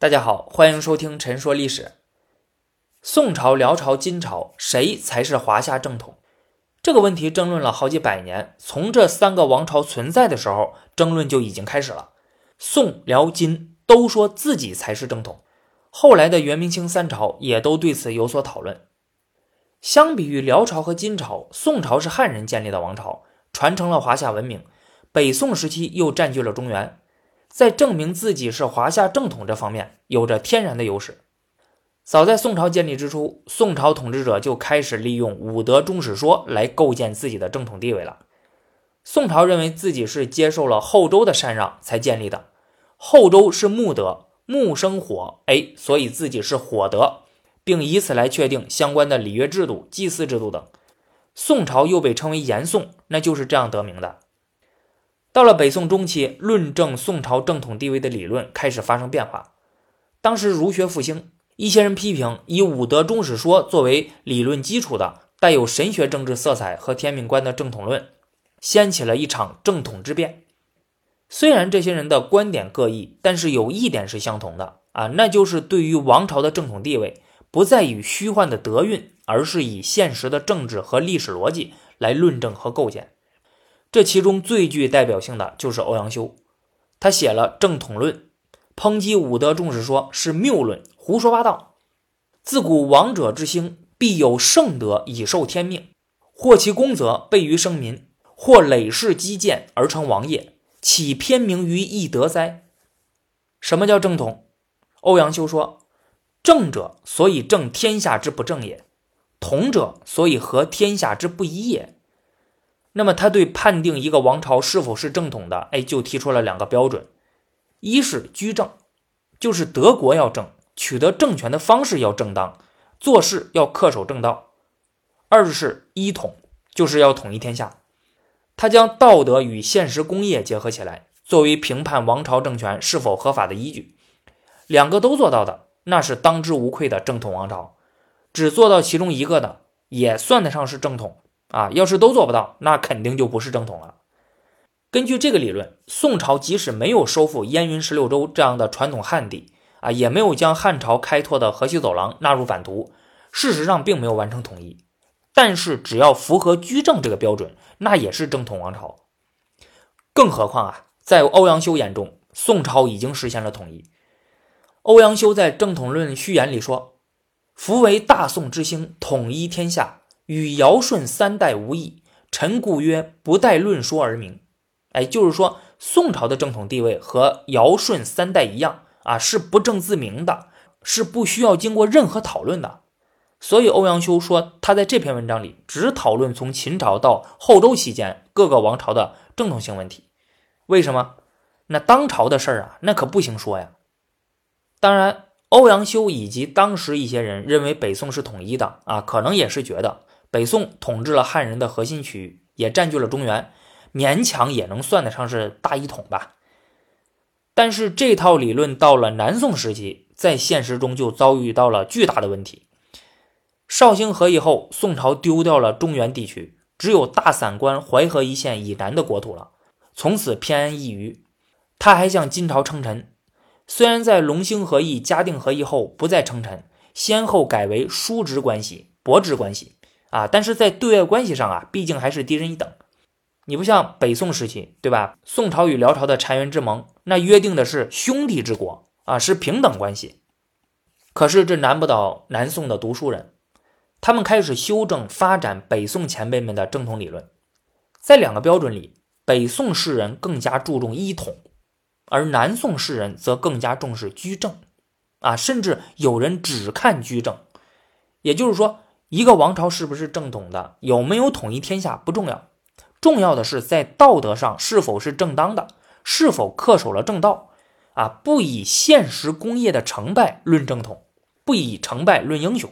大家好，欢迎收听《陈说历史》。宋朝、辽朝、金朝，谁才是华夏正统？这个问题争论了好几百年。从这三个王朝存在的时候，争论就已经开始了。宋、辽、金都说自己才是正统，后来的元、明、清三朝也都对此有所讨论。相比于辽朝和金朝，宋朝是汉人建立的王朝，传承了华夏文明；北宋时期又占据了中原。在证明自己是华夏正统这方面有着天然的优势。早在宋朝建立之初，宋朝统治者就开始利用五德终始说来构建自己的正统地位了。宋朝认为自己是接受了后周的禅让才建立的，后周是木德，木生火，哎，所以自己是火德，并以此来确定相关的礼乐制度、祭祀制度等。宋朝又被称为严宋，那就是这样得名的。到了北宋中期，论证宋朝正统地位的理论开始发生变化。当时儒学复兴，一些人批评以五德终始说作为理论基础的带有神学政治色彩和天命观的正统论，掀起了一场正统之变。虽然这些人的观点各异，但是有一点是相同的啊，那就是对于王朝的正统地位，不再以虚幻的德运，而是以现实的政治和历史逻辑来论证和构建。这其中最具代表性的就是欧阳修，他写了《正统论》，抨击武德重视说是谬论，胡说八道。自古王者之兴，必有圣德以受天命，或其功则备于生民，或累世积建而成王业，岂偏名于一德哉？什么叫正统？欧阳修说：正者，所以正天下之不正也；同者，所以合天下之不一也。那么他对判定一个王朝是否是正统的，哎，就提出了两个标准：一是居正，就是德国要正，取得政权的方式要正当，做事要恪守正道；二是一统，就是要统一天下。他将道德与现实工业结合起来，作为评判王朝政权是否合法的依据。两个都做到的，那是当之无愧的正统王朝；只做到其中一个的，也算得上是正统。啊，要是都做不到，那肯定就不是正统了。根据这个理论，宋朝即使没有收复燕云十六州这样的传统汉地，啊，也没有将汉朝开拓的河西走廊纳入版图，事实上并没有完成统一。但是只要符合居正这个标准，那也是正统王朝。更何况啊，在欧阳修眼中，宋朝已经实现了统一。欧阳修在《正统论序言》里说：“夫为大宋之兴，统一天下。”与尧舜三代无异，臣故曰不待论说而明。哎，就是说宋朝的正统地位和尧舜三代一样啊，是不正自明的，是不需要经过任何讨论的。所以欧阳修说他在这篇文章里只讨论从秦朝到后周期间各个王朝的正统性问题。为什么？那当朝的事儿啊，那可不行说呀。当然，欧阳修以及当时一些人认为北宋是统一的啊，可能也是觉得。北宋统治了汉人的核心区域，也占据了中原，勉强也能算得上是大一统吧。但是这套理论到了南宋时期，在现实中就遭遇到了巨大的问题。绍兴和议后，宋朝丢掉了中原地区，只有大散关、淮河一线以南的国土了，从此偏安一隅。他还向金朝称臣，虽然在隆兴和议、嘉定和议后不再称臣，先后改为叔侄关系、伯侄关系。啊，但是在对外关系上啊，毕竟还是低人一等。你不像北宋时期，对吧？宋朝与辽朝的澶渊之盟，那约定的是兄弟之国啊，是平等关系。可是这难不倒南宋的读书人，他们开始修正发展北宋前辈们的正统理论。在两个标准里，北宋士人更加注重一统，而南宋士人则更加重视居正。啊，甚至有人只看居正，也就是说。一个王朝是不是正统的，有没有统一天下不重要，重要的是在道德上是否是正当的，是否恪守了正道啊！不以现实功业的成败论正统，不以成败论英雄。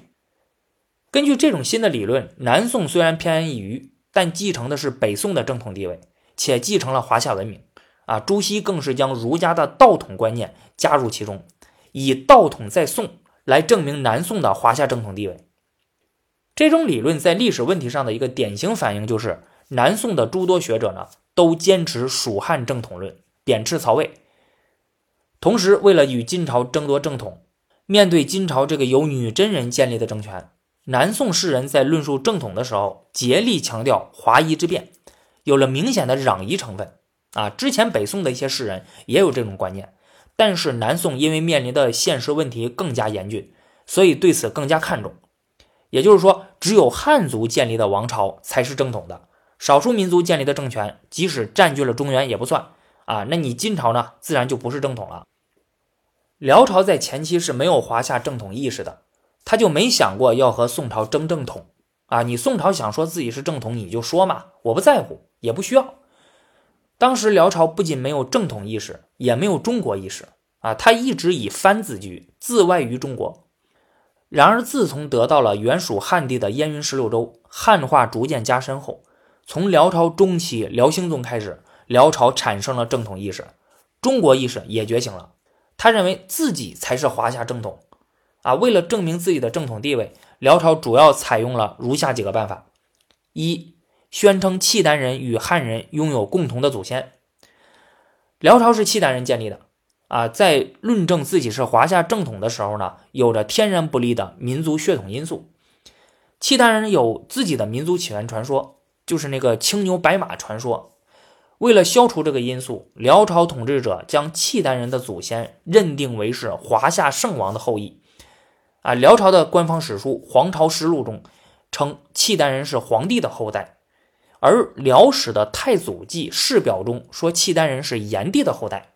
根据这种新的理论，南宋虽然偏安一隅，但继承的是北宋的正统地位，且继承了华夏文明啊。朱熹更是将儒家的道统观念加入其中，以道统在宋来证明南宋的华夏正统地位。这种理论在历史问题上的一个典型反应，就是南宋的诸多学者呢，都坚持蜀汉正统论，贬斥曹魏。同时，为了与金朝争夺正统，面对金朝这个由女真人建立的政权，南宋士人在论述正统的时候，竭力强调华夷之辩，有了明显的攘夷成分。啊，之前北宋的一些士人也有这种观念，但是南宋因为面临的现实问题更加严峻，所以对此更加看重。也就是说，只有汉族建立的王朝才是正统的，少数民族建立的政权，即使占据了中原也不算。啊，那你金朝呢，自然就不是正统了。辽朝在前期是没有华夏正统意识的，他就没想过要和宋朝争正统。啊，你宋朝想说自己是正统，你就说嘛，我不在乎，也不需要。当时辽朝不仅没有正统意识，也没有中国意识啊，他一直以藩自居，自外于中国。然而，自从得到了原属汉地的燕云十六州，汉化逐渐加深后，从辽朝中期辽兴宗开始，辽朝产生了正统意识，中国意识也觉醒了。他认为自己才是华夏正统啊！为了证明自己的正统地位，辽朝主要采用了如下几个办法：一。宣称契丹人与汉人拥有共同的祖先。辽朝是契丹人建立的啊，在论证自己是华夏正统的时候呢，有着天然不利的民族血统因素。契丹人有自己的民族起源传说，就是那个青牛白马传说。为了消除这个因素，辽朝统治者将契丹人的祖先认定为是华夏圣王的后裔。啊，辽朝的官方史书《皇朝实录》中称契丹人是皇帝的后代。而辽史的《太祖纪世表》中说，契丹人是炎帝的后代。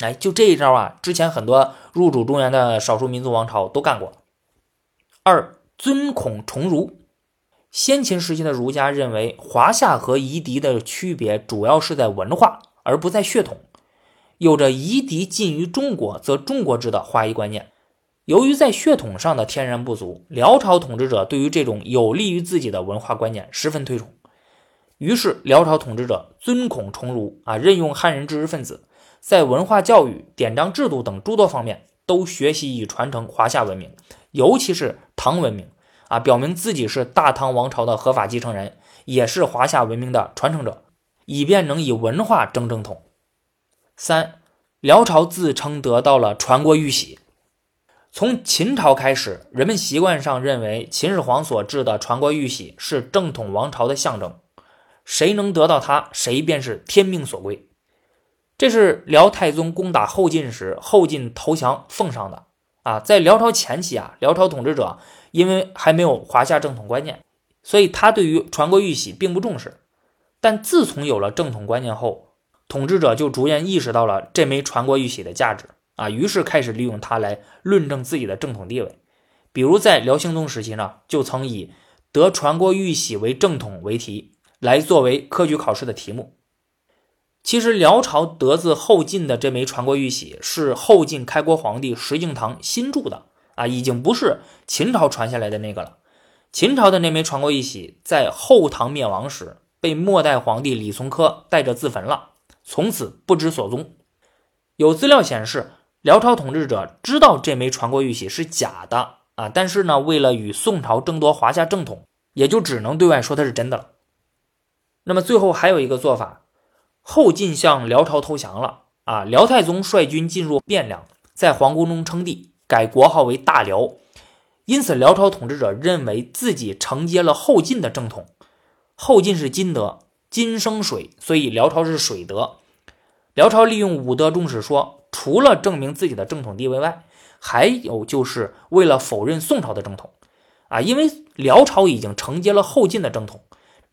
哎，就这一招啊，之前很多入主中原的少数民族王朝都干过。二，尊孔崇儒。先秦时期的儒家认为，华夏和夷狄的区别主要是在文化，而不在血统。有着夷狄近于中国，则中国制的华夷观念。由于在血统上的天然不足，辽朝统治者对于这种有利于自己的文化观念十分推崇。于是，辽朝统治者尊孔崇儒啊，任用汉人知识分子，在文化教育、典章制度等诸多方面都学习以传承华夏文明，尤其是唐文明啊，表明自己是大唐王朝的合法继承人，也是华夏文明的传承者，以便能以文化争正统。三，辽朝自称得到了传国玉玺。从秦朝开始，人们习惯上认为秦始皇所制的传国玉玺是正统王朝的象征。谁能得到它，谁便是天命所归。这是辽太宗攻打后晋时，后晋投降奉上的啊。在辽朝前期啊，辽朝统治者因为还没有华夏正统观念，所以他对于传国玉玺并不重视。但自从有了正统观念后，统治者就逐渐意识到了这枚传国玉玺的价值啊，于是开始利用它来论证自己的正统地位。比如在辽兴宗时期呢，就曾以得传国玉玺为正统为题。来作为科举考试的题目。其实辽朝得自后晋的这枚传国玉玺是后晋开国皇帝石敬瑭新铸的啊，已经不是秦朝传下来的那个了。秦朝的那枚传国玉玺在后唐灭亡时被末代皇帝李从珂带着自焚了，从此不知所踪。有资料显示，辽朝统治者知道这枚传国玉玺是假的啊，但是呢，为了与宋朝争夺华夏正统，也就只能对外说它是真的了。那么最后还有一个做法，后晋向辽朝投降了啊！辽太宗率军进入汴梁，在皇宫中称帝，改国号为大辽。因此，辽朝统治者认为自己承接了后晋的正统。后晋是金德，金生水，所以辽朝是水德。辽朝利用武德中史说，除了证明自己的正统地位外，还有就是为了否认宋朝的正统啊！因为辽朝已经承接了后晋的正统。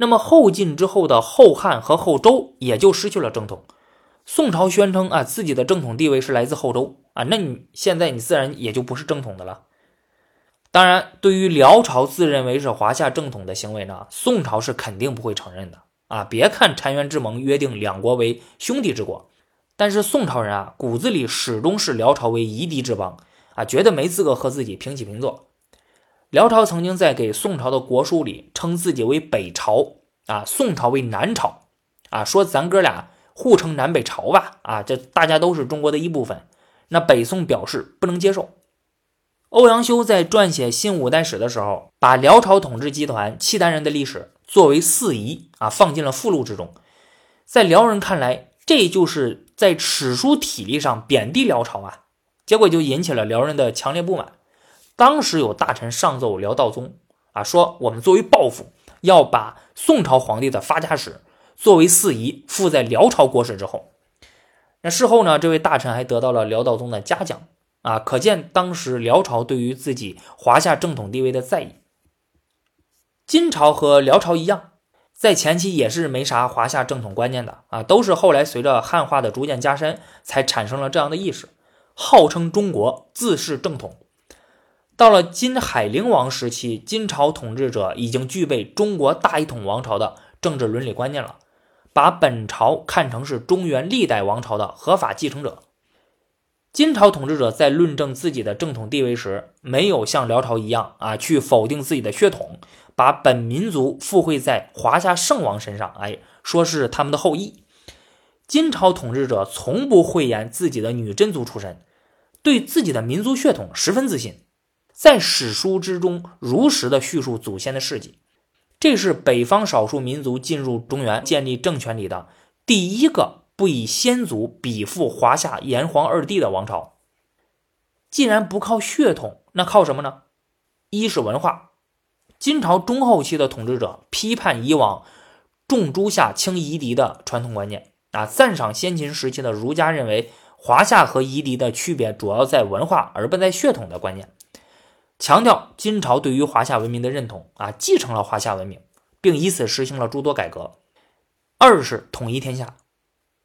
那么后晋之后的后汉和后周也就失去了正统。宋朝宣称啊自己的正统地位是来自后周啊，那你现在你自然也就不是正统的了。当然，对于辽朝自认为是华夏正统的行为呢，宋朝是肯定不会承认的啊。别看澶渊之盟约定两国为兄弟之国，但是宋朝人啊骨子里始终是辽朝为夷狄之邦啊，觉得没资格和自己平起平坐。辽朝曾经在给宋朝的国书里称自己为北朝啊，宋朝为南朝啊，说咱哥俩互称南北朝吧啊，这大家都是中国的一部分。那北宋表示不能接受。欧阳修在撰写新五代史的时候，把辽朝统治集团契丹人的历史作为四夷啊，放进了附录之中。在辽人看来，这就是在史书体例上贬低辽朝啊，结果就引起了辽人的强烈不满。当时有大臣上奏辽道宗啊，说我们作为报复，要把宋朝皇帝的发家史作为四夷附在辽朝国史之后。那事后呢，这位大臣还得到了辽道宗的嘉奖啊，可见当时辽朝对于自己华夏正统地位的在意。金朝和辽朝一样，在前期也是没啥华夏正统观念的啊，都是后来随着汉化的逐渐加深，才产生了这样的意识，号称中国，自视正统。到了金海陵王时期，金朝统治者已经具备中国大一统王朝的政治伦理观念了，把本朝看成是中原历代王朝的合法继承者。金朝统治者在论证自己的正统地位时，没有像辽朝一样啊，去否定自己的血统，把本民族附会在华夏圣王身上，哎，说是他们的后裔。金朝统治者从不讳言自己的女真族出身，对自己的民族血统十分自信。在史书之中如实的叙述祖先的事迹，这是北方少数民族进入中原建立政权里的第一个不以先祖比附华夏炎黄二帝的王朝。既然不靠血统，那靠什么呢？一是文化。金朝中后期的统治者批判以往重诸夏轻夷狄的传统观念啊，赞赏先秦时期的儒家认为华夏和夷狄的区别主要在文化而不在血统的观念。强调金朝对于华夏文明的认同啊，继承了华夏文明，并以此实行了诸多改革。二是统一天下。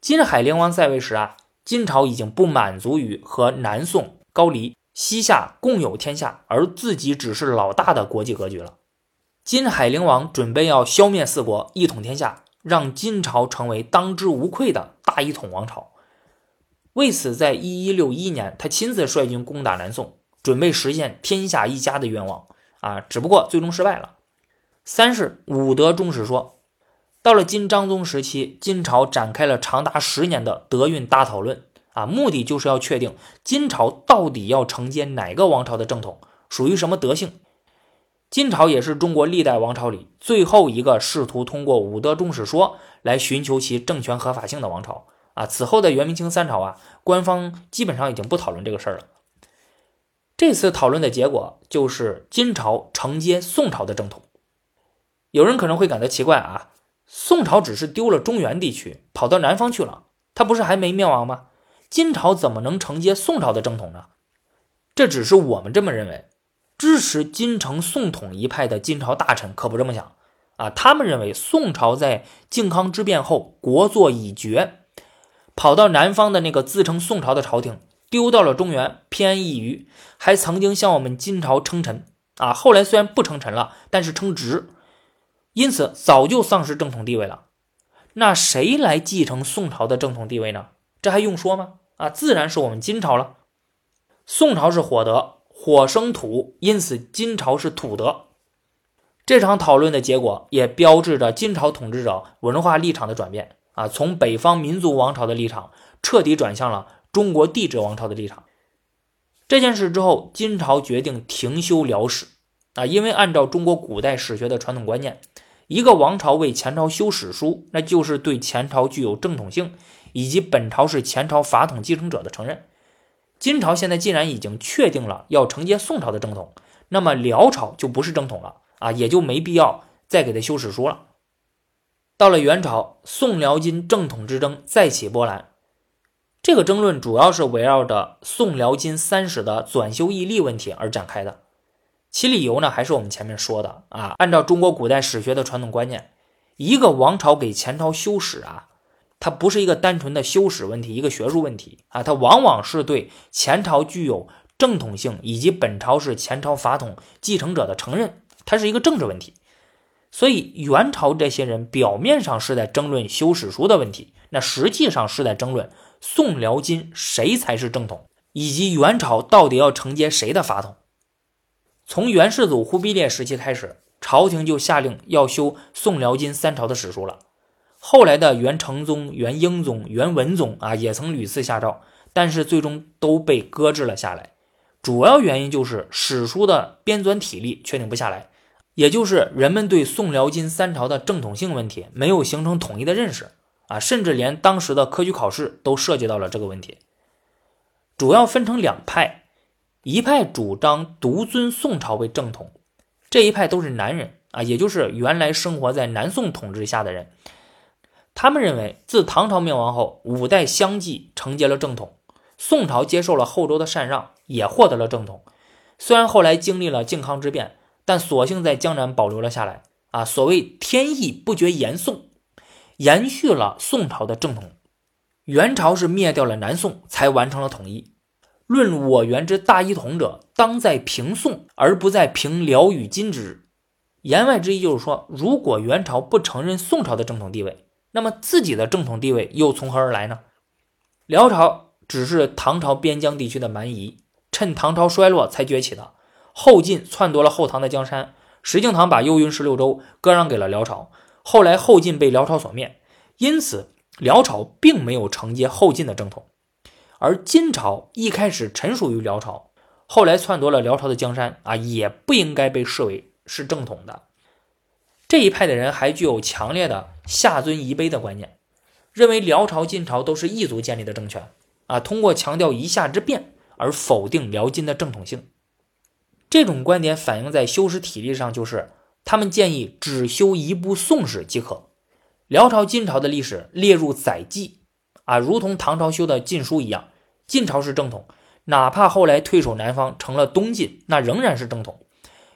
金海陵王在位时啊，金朝已经不满足于和南宋、高丽、西夏共有天下，而自己只是老大的国际格局了。金海陵王准备要消灭四国，一统天下，让金朝成为当之无愧的大一统王朝。为此，在一一六一年，他亲自率军攻打南宋。准备实现天下一家的愿望啊，只不过最终失败了。三是武德中史说，到了金章宗时期，金朝展开了长达十年的德运大讨论啊，目的就是要确定金朝到底要承接哪个王朝的正统，属于什么德性。金朝也是中国历代王朝里最后一个试图通过武德中史说来寻求其政权合法性的王朝啊。此后的元、明、清三朝啊，官方基本上已经不讨论这个事儿了。这次讨论的结果就是金朝承接宋朝的正统。有人可能会感到奇怪啊，宋朝只是丢了中原地区，跑到南方去了，他不是还没灭亡吗？金朝怎么能承接宋朝的正统呢？这只是我们这么认为，支持金城宋统一派的金朝大臣可不这么想啊。他们认为宋朝在靖康之变后国祚已绝，跑到南方的那个自称宋朝的朝廷。丢到了中原，偏安一隅，还曾经向我们金朝称臣啊！后来虽然不称臣了，但是称职，因此早就丧失正统地位了。那谁来继承宋朝的正统地位呢？这还用说吗？啊，自然是我们金朝了。宋朝是火德，火生土，因此金朝是土德。这场讨论的结果也标志着金朝统治者文化立场的转变啊，从北方民族王朝的立场彻底转向了。中国帝制王朝的立场。这件事之后，金朝决定停修辽史啊，因为按照中国古代史学的传统观念，一个王朝为前朝修史书，那就是对前朝具有正统性以及本朝是前朝法统继承者的承认。金朝现在既然已经确定了要承接宋朝的正统，那么辽朝就不是正统了啊，也就没必要再给他修史书了。到了元朝，宋辽金正统之争再起波澜。这个争论主要是围绕着宋辽金三史的转修义例问题而展开的，其理由呢，还是我们前面说的啊。按照中国古代史学的传统观念，一个王朝给前朝修史啊，它不是一个单纯的修史问题，一个学术问题啊，它往往是对前朝具有正统性以及本朝是前朝法统继承者的承认，它是一个政治问题。所以元朝这些人表面上是在争论修史书的问题，那实际上是在争论。宋辽金谁才是正统？以及元朝到底要承接谁的法统？从元世祖忽必烈时期开始，朝廷就下令要修宋辽金三朝的史书了。后来的元成宗、元英宗、元文宗啊，也曾屡次下诏，但是最终都被搁置了下来。主要原因就是史书的编纂体例确定不下来，也就是人们对宋辽金三朝的正统性问题没有形成统一的认识。啊，甚至连当时的科举考试都涉及到了这个问题。主要分成两派，一派主张独尊宋朝为正统，这一派都是南人啊，也就是原来生活在南宋统治下的人。他们认为，自唐朝灭亡后，五代相继承接了正统，宋朝接受了后周的禅让，也获得了正统。虽然后来经历了靖康之变，但索性在江南保留了下来。啊，所谓天意不绝言宋，延续了宋朝的正统。元朝是灭掉了南宋，才完成了统一。论我元之大一统者，当在平宋，而不在平辽与金之。言外之意就是说，如果元朝不承认宋朝的正统地位，那么自己的正统地位又从何而来呢？辽朝只是唐朝边疆地区的蛮夷，趁唐朝衰落才崛起的。后晋篡夺了后唐的江山，石敬瑭把幽云十六州割让给了辽朝。后来后晋被辽朝所灭，因此。辽朝并没有承接后晋的正统，而金朝一开始臣属于辽朝，后来篡夺了辽朝的江山啊，也不应该被视为是正统的。这一派的人还具有强烈的下尊夷卑的观念，认为辽朝、金朝都是异族建立的政权啊，通过强调一夏之变而否定辽金的正统性。这种观点反映在修史体例上，就是他们建议只修一部宋史即可。辽朝、金朝的历史列入载记，啊，如同唐朝修的《晋书》一样，晋朝是正统，哪怕后来退守南方成了东晋，那仍然是正统。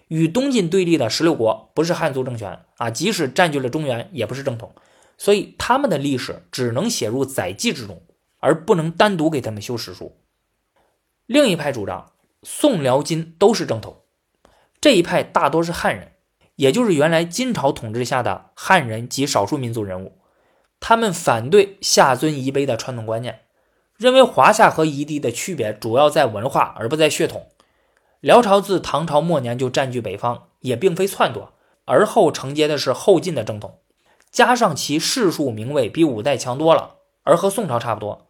与东晋对立的十六国不是汉族政权啊，即使占据了中原，也不是正统，所以他们的历史只能写入载记之中，而不能单独给他们修史书。另一派主张宋、辽、金都是正统，这一派大多是汉人。也就是原来金朝统治下的汉人及少数民族人物，他们反对下尊夷卑的传统观念，认为华夏和夷狄的区别主要在文化而不在血统。辽朝自唐朝末年就占据北方，也并非篡夺，而后承接的是后晋的正统，加上其世数名位比五代强多了，而和宋朝差不多。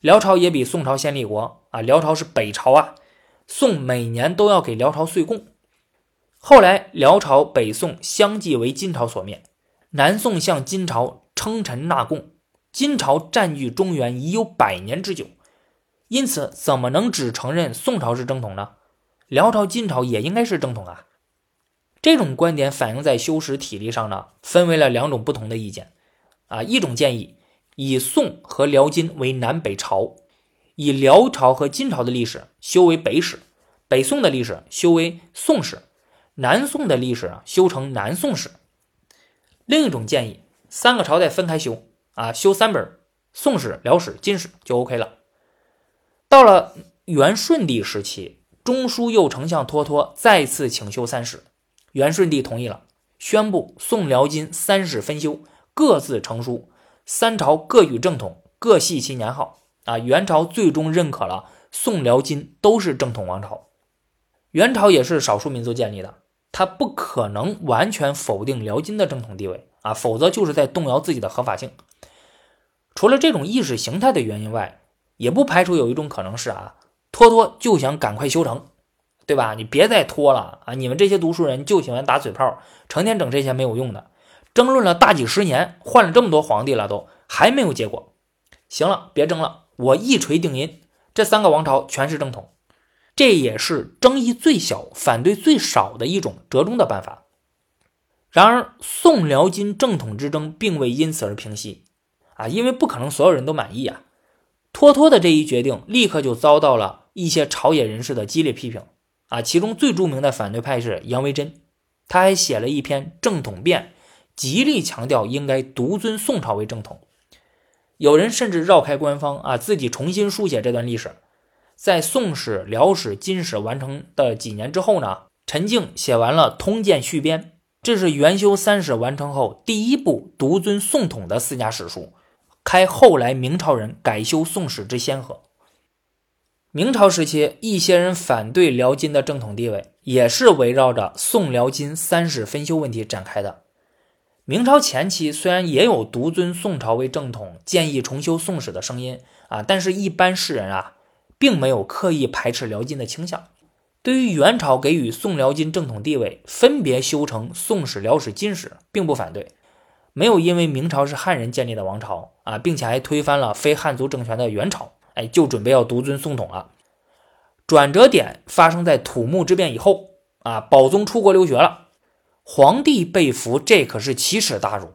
辽朝也比宋朝先立国啊，辽朝是北朝啊，宋每年都要给辽朝岁贡。后来，辽朝、北宋相继为金朝所灭，南宋向金朝称臣纳贡，金朝占据中原已有百年之久，因此怎么能只承认宋朝是正统呢？辽朝、金朝也应该是正统啊！这种观点反映在修史体例上呢，分为了两种不同的意见啊。一种建议以宋和辽金为南北朝，以辽朝和金朝的历史修为北史，北宋的历史修为宋史。南宋的历史啊，修成南宋史。另一种建议，三个朝代分开修啊，修三本宋史、辽史、金史就 OK 了。到了元顺帝时期，中书右丞相脱脱再次请修三史，元顺帝同意了，宣布宋、辽、金三史分修，各自成书，三朝各与正统，各系其年号啊。元朝最终认可了宋、辽、金都是正统王朝。元朝也是少数民族建立的。他不可能完全否定辽金的正统地位啊，否则就是在动摇自己的合法性。除了这种意识形态的原因外，也不排除有一种可能是啊，拖拖就想赶快修成，对吧？你别再拖了啊！你们这些读书人就喜欢打嘴炮，成天整这些没有用的，争论了大几十年，换了这么多皇帝了，都还没有结果。行了，别争了，我一锤定音，这三个王朝全是正统。这也是争议最小、反对最少的一种折中的办法。然而，宋辽金正统之争并未因此而平息啊，因为不可能所有人都满意啊。脱脱的这一决定立刻就遭到了一些朝野人士的激烈批评啊。其中最著名的反对派是杨维桢，他还写了一篇《正统辩》，极力强调应该独尊宋朝为正统。有人甚至绕开官方啊，自己重新书写这段历史。在《宋史》《辽史》《金史》完成的几年之后呢，陈静写完了《通鉴续编》，这是元修三史完成后第一部独尊宋统的四家史书，开后来明朝人改修宋史之先河。明朝时期，一些人反对辽金的正统地位，也是围绕着宋辽金三史分修问题展开的。明朝前期虽然也有独尊宋朝为正统、建议重修宋史的声音啊，但是一般世人啊。并没有刻意排斥辽金的倾向。对于元朝给予宋辽金正统地位，分别修成宋史、辽史、金史，并不反对。没有因为明朝是汉人建立的王朝啊，并且还推翻了非汉族政权的元朝，哎，就准备要独尊宋统了。转折点发生在土木之变以后啊，宝宗出国留学了，皇帝被俘，这可是奇耻大辱。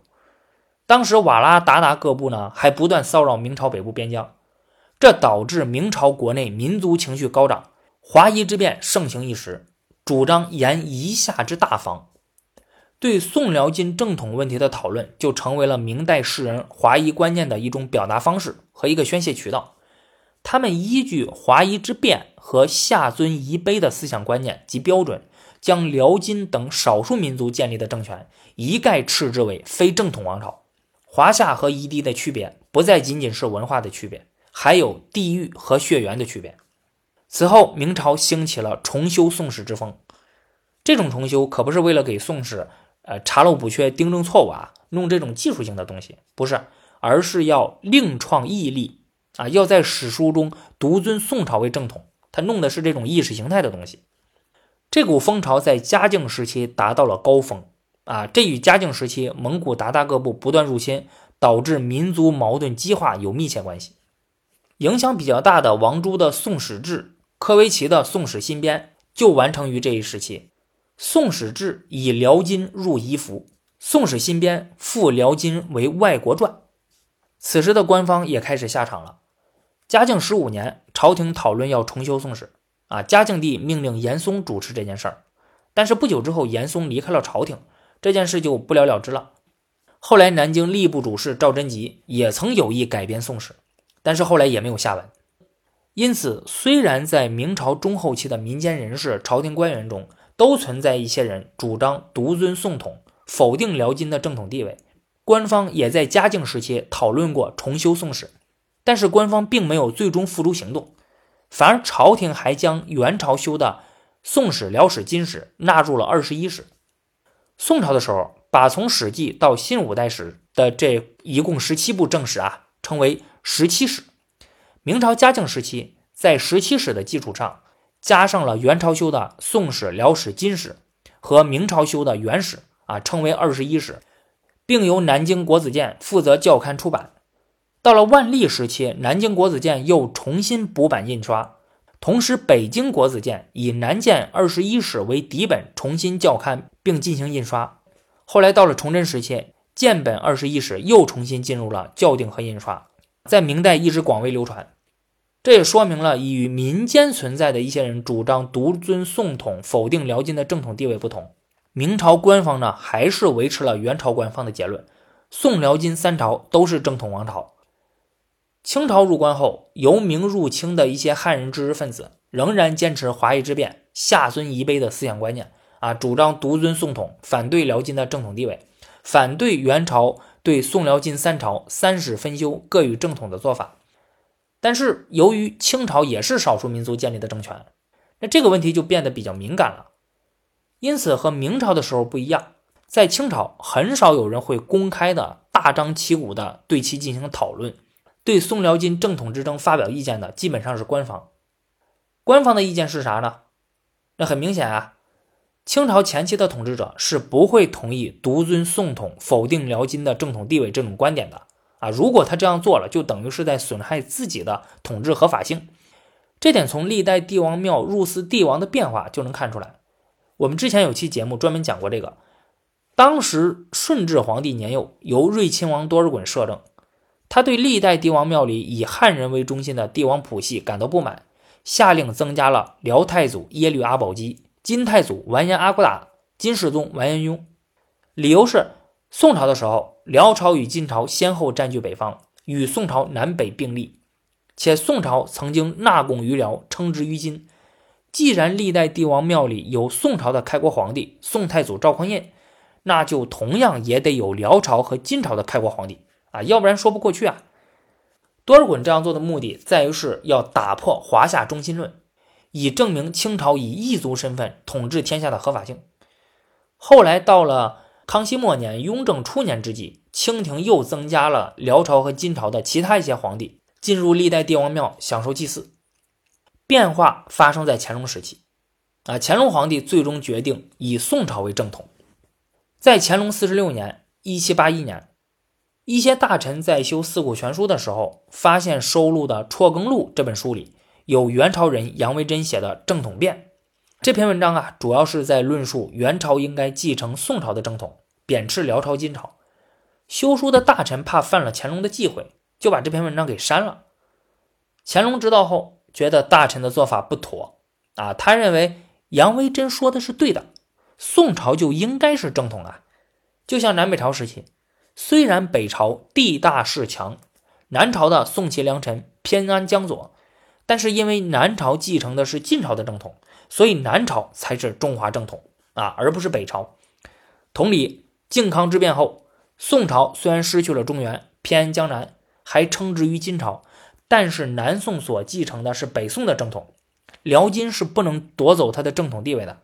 当时瓦剌鞑靼各部呢，还不断骚扰明朝北部边疆，这导致明朝国内民族情绪高涨，华夷之变盛行一时，主张沿夷夏之大方。对宋辽金正统问题的讨论，就成为了明代士人华夷观念的一种表达方式和一个宣泄渠道。他们依据华夷之变和夏尊夷卑的思想观念及标准，将辽金等少数民族建立的政权一概斥之为非正统王朝。华夏和夷狄的区别不再仅仅是文化的区别，还有地域和血缘的区别。此后，明朝兴起了重修宋史之风，这种重修可不是为了给宋史。呃，查漏补缺、订正错误啊，弄这种技术性的东西不是，而是要另创义例啊，要在史书中独尊宋朝为正统。他弄的是这种意识形态的东西。这股风潮在嘉靖时期达到了高峰啊，这与嘉靖时期蒙古鞑靼各部不断入侵，导致民族矛盾激化有密切关系。影响比较大的王朱的《宋史志》，科维奇的《宋史新编》就完成于这一时期。《宋史志》以辽金入夷服，《宋史新编》复辽金为外国传。此时的官方也开始下场了。嘉靖十五年，朝廷讨论要重修《宋史》，啊，嘉靖帝命令严嵩主持这件事儿。但是不久之后，严嵩离开了朝廷，这件事就不了了之了。后来，南京吏部主事赵贞吉也曾有意改编《宋史》，但是后来也没有下文。因此，虽然在明朝中后期的民间人士、朝廷官员中，都存在一些人主张独尊宋统，否定辽金的正统地位。官方也在嘉靖时期讨论过重修宋史，但是官方并没有最终付诸行动，反而朝廷还将元朝修的宋史、辽史、金史纳入了二十一史。宋朝的时候，把从《史记》到新五代史的这一共十七部正史啊，称为十七史。明朝嘉靖时期，在十七史的基础上。加上了元朝修的《宋史》《辽史》《金史》和明朝修的《元史》啊，称为二十一史，并由南京国子监负责校勘出版。到了万历时期，南京国子监又重新补版印刷，同时北京国子监以南建二十一史为底本重新校勘并进行印刷。后来到了崇祯时期，建本二十一史又重新进入了校订和印刷，在明代一直广为流传。这也说明了，与民间存在的一些人主张独尊宋统、否定辽金的正统地位不同，明朝官方呢还是维持了元朝官方的结论：宋、辽、金三朝都是正统王朝。清朝入关后，由明入清的一些汉人知识分子仍然坚持华夷之变、夏尊夷卑的思想观念啊，主张独尊宋统，反对辽金的正统地位，反对元朝对宋、辽、金三朝三史分修、各与正统的做法。但是由于清朝也是少数民族建立的政权，那这个问题就变得比较敏感了。因此和明朝的时候不一样，在清朝很少有人会公开的大张旗鼓的对其进行讨论，对宋辽金正统之争发表意见的基本上是官方。官方的意见是啥呢？那很明显啊，清朝前期的统治者是不会同意独尊宋统、否定辽金的正统地位这种观点的。啊，如果他这样做了，就等于是在损害自己的统治合法性。这点从历代帝王庙入祀帝王的变化就能看出来。我们之前有期节目专门讲过这个。当时顺治皇帝年幼，由睿亲王多尔衮摄政，他对历代帝王庙里以汉人为中心的帝王谱系感到不满，下令增加了辽太祖耶律阿保机、金太祖完颜阿骨打、金世宗完颜雍，理由是。宋朝的时候，辽朝与金朝先后占据北方，与宋朝南北并立，且宋朝曾经纳贡于辽，称之于金。既然历代帝王庙里有宋朝的开国皇帝宋太祖赵匡胤，那就同样也得有辽朝和金朝的开国皇帝啊，要不然说不过去啊。多尔衮这样做的目的在于是要打破华夏中心论，以证明清朝以异族身份统治天下的合法性。后来到了。康熙末年、雍正初年之际，清廷又增加了辽朝和金朝的其他一些皇帝进入历代帝王庙享受祭祀。变化发生在乾隆时期，啊，乾隆皇帝最终决定以宋朝为正统。在乾隆四十六年，一七八一年，一些大臣在修《四库全书》的时候，发现收录的《辍耕录》这本书里有元朝人杨维桢写的《正统辩》。这篇文章啊，主要是在论述元朝应该继承宋朝的正统，贬斥辽朝、金朝。修书的大臣怕犯了乾隆的忌讳，就把这篇文章给删了。乾隆知道后，觉得大臣的做法不妥啊，他认为杨维桢说的是对的，宋朝就应该是正统啊。就像南北朝时期，虽然北朝地大势强，南朝的宋齐梁陈偏安江左，但是因为南朝继承的是晋朝的正统，所以南朝才是中华正统啊，而不是北朝。同理，靖康之变后。宋朝虽然失去了中原，偏安江南，还称之于金朝，但是南宋所继承的是北宋的正统，辽金是不能夺走他的正统地位的，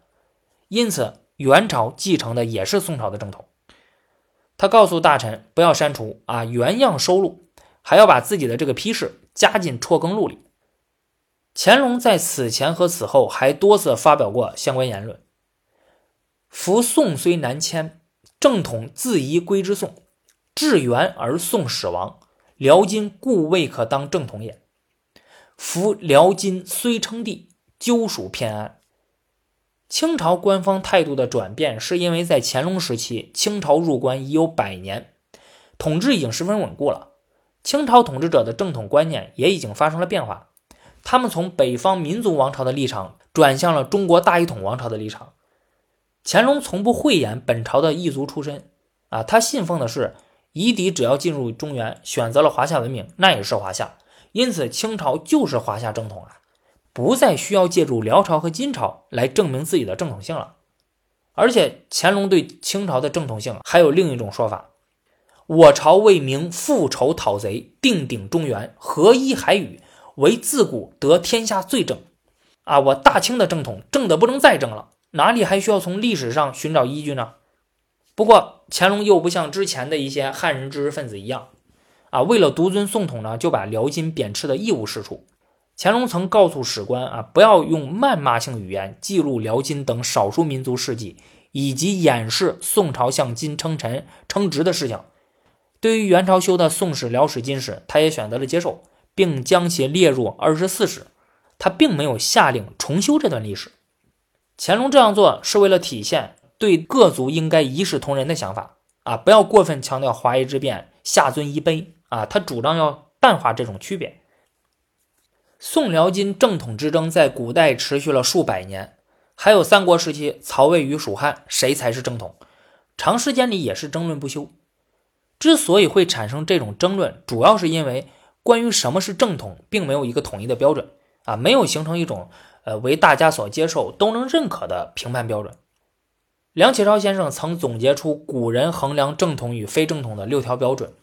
因此元朝继承的也是宋朝的正统。他告诉大臣不要删除啊，原样收录，还要把自己的这个批示加进《辍耕录》里。乾隆在此前和此后还多次发表过相关言论。夫宋虽南迁。正统自宜归之宋，至元而宋始亡，辽金故未可当正统也。夫辽金虽称帝，究属偏安。清朝官方态度的转变，是因为在乾隆时期，清朝入关已有百年，统治已经十分稳固了。清朝统治者的正统观念也已经发生了变化，他们从北方民族王朝的立场，转向了中国大一统王朝的立场。乾隆从不讳言本朝的异族出身，啊，他信奉的是夷狄只要进入中原，选择了华夏文明，那也是华夏。因此，清朝就是华夏正统啊，不再需要借助辽朝和金朝来证明自己的正统性了。而且，乾隆对清朝的正统性还有另一种说法：我朝为明复仇讨贼，定鼎中原，合一海宇，为自古得天下最正。啊，我大清的正统正的不能再正了。哪里还需要从历史上寻找依据呢？不过乾隆又不像之前的一些汉人知识分子一样，啊，为了独尊宋统呢，就把辽金贬斥的一无是处。乾隆曾告诉史官啊，不要用谩骂性语言记录辽金等少数民族事迹，以及掩饰宋朝向金称臣称职的事情。对于元朝修的《宋史》《辽史》《金史》，他也选择了接受，并将其列入《二十四史》。他并没有下令重修这段历史。乾隆这样做是为了体现对各族应该一视同仁的想法啊，不要过分强调华夷之辩、下尊夷卑啊，他主张要淡化这种区别。宋辽金正统之争在古代持续了数百年，还有三国时期曹魏与蜀汉谁才是正统，长时间里也是争论不休。之所以会产生这种争论，主要是因为关于什么是正统，并没有一个统一的标准啊，没有形成一种。呃，为大家所接受、都能认可的评判标准。梁启超先生曾总结出古人衡量正统与非正统的六条标准：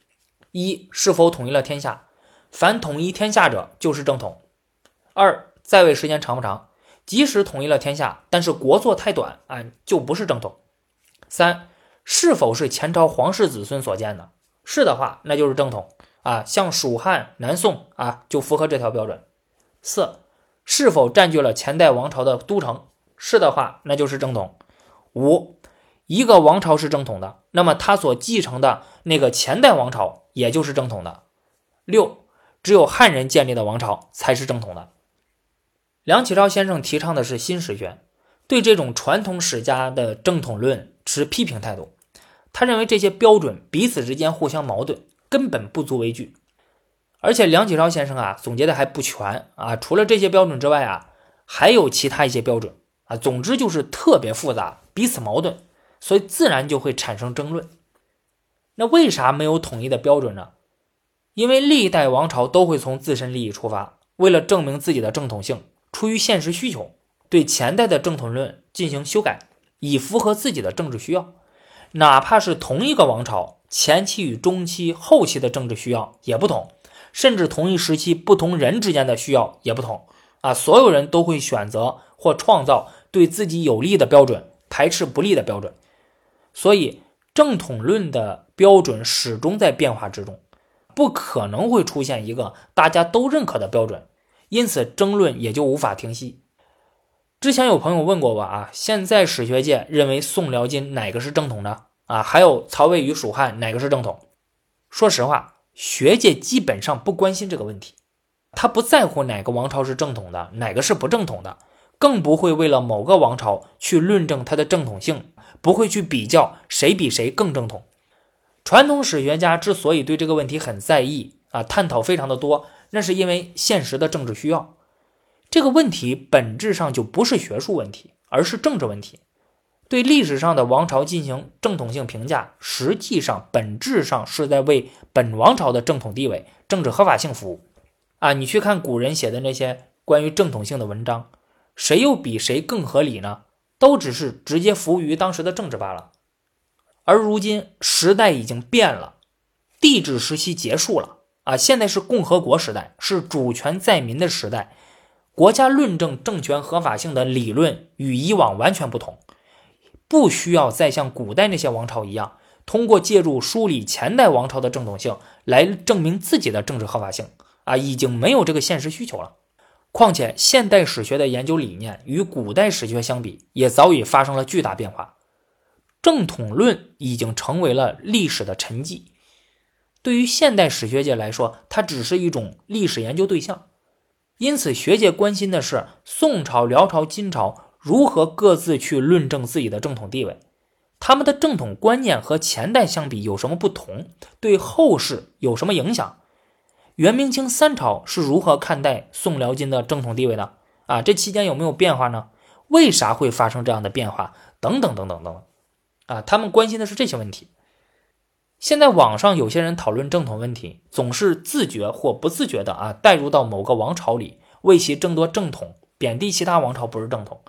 一、是否统一了天下，凡统一天下者就是正统；二、在位时间长不长，即使统一了天下，但是国祚太短啊，就不是正统；三、是否是前朝皇室子孙所建的，是的话，那就是正统啊，像蜀汉、南宋啊，就符合这条标准；四。是否占据了前代王朝的都城？是的话，那就是正统。五，一个王朝是正统的，那么他所继承的那个前代王朝也就是正统的。六，只有汉人建立的王朝才是正统的。梁启超先生提倡的是新史学，对这种传统史家的正统论持批评态度。他认为这些标准彼此之间互相矛盾，根本不足为据。而且梁启超先生啊总结的还不全啊，除了这些标准之外啊，还有其他一些标准啊，总之就是特别复杂，彼此矛盾，所以自然就会产生争论。那为啥没有统一的标准呢？因为历代王朝都会从自身利益出发，为了证明自己的正统性，出于现实需求，对前代的正统论进行修改，以符合自己的政治需要。哪怕是同一个王朝，前期与中期、后期的政治需要也不同。甚至同一时期不同人之间的需要也不同啊，所有人都会选择或创造对自己有利的标准，排斥不利的标准。所以正统论的标准始终在变化之中，不可能会出现一个大家都认可的标准，因此争论也就无法停息。之前有朋友问过我啊，现在史学界认为宋辽金哪个是正统的啊，还有曹魏与蜀汉哪个是正统？说实话，学界基本上不关心这个问题，他不在乎哪个王朝是正统的，哪个是不正统的，更不会为了某个王朝去论证它的正统性，不会去比较谁比谁更正统。传统史学家之所以对这个问题很在意啊，探讨非常的多，那是因为现实的政治需要。这个问题本质上就不是学术问题，而是政治问题。对历史上的王朝进行正统性评价，实际上本质上是在为本王朝的正统地位、政治合法性服务。啊，你去看古人写的那些关于正统性的文章，谁又比谁更合理呢？都只是直接服务于当时的政治罢了。而如今时代已经变了，帝制时期结束了啊，现在是共和国时代，是主权在民的时代，国家论证政权合法性的理论与以往完全不同。不需要再像古代那些王朝一样，通过借助梳理前代王朝的正统性来证明自己的政治合法性啊，已经没有这个现实需求了。况且，现代史学的研究理念与古代史学相比，也早已发生了巨大变化。正统论已经成为了历史的沉寂。对于现代史学界来说，它只是一种历史研究对象。因此，学界关心的是宋朝、辽朝、金朝。如何各自去论证自己的正统地位？他们的正统观念和前代相比有什么不同？对后世有什么影响？元、明、清三朝是如何看待宋、辽、金的正统地位的？啊，这期间有没有变化呢？为啥会发生这样的变化？等等等等等等，啊，他们关心的是这些问题。现在网上有些人讨论正统问题，总是自觉或不自觉的啊，带入到某个王朝里，为其争夺正统，贬低其他王朝不是正统。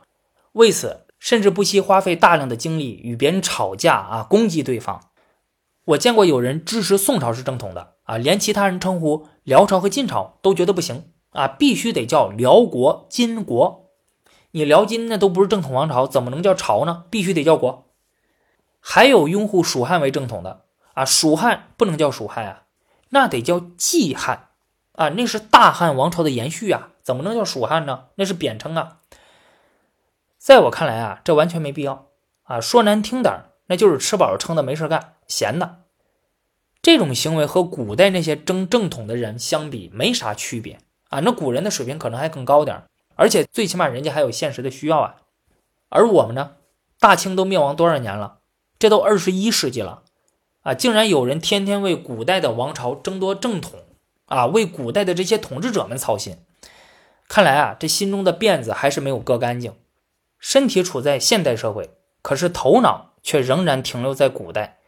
为此，甚至不惜花费大量的精力与别人吵架啊，攻击对方。我见过有人支持宋朝是正统的啊，连其他人称呼辽朝和金朝都觉得不行啊，必须得叫辽国、金国。你辽金那都不是正统王朝，怎么能叫朝呢？必须得叫国。还有拥护蜀汉为正统的啊，蜀汉不能叫蜀汉啊，那得叫季汉啊，那是大汉王朝的延续啊，怎么能叫蜀汉呢？那是贬称啊。在我看来啊，这完全没必要啊！说难听点那就是吃饱了撑的没事干，闲的。这种行为和古代那些争正统的人相比没啥区别啊！那古人的水平可能还更高点而且最起码人家还有现实的需要啊。而我们呢，大清都灭亡多少年了？这都二十一世纪了啊！竟然有人天天为古代的王朝争夺正统啊，为古代的这些统治者们操心。看来啊，这心中的辫子还是没有割干净。身体处在现代社会，可是头脑却仍然停留在古代。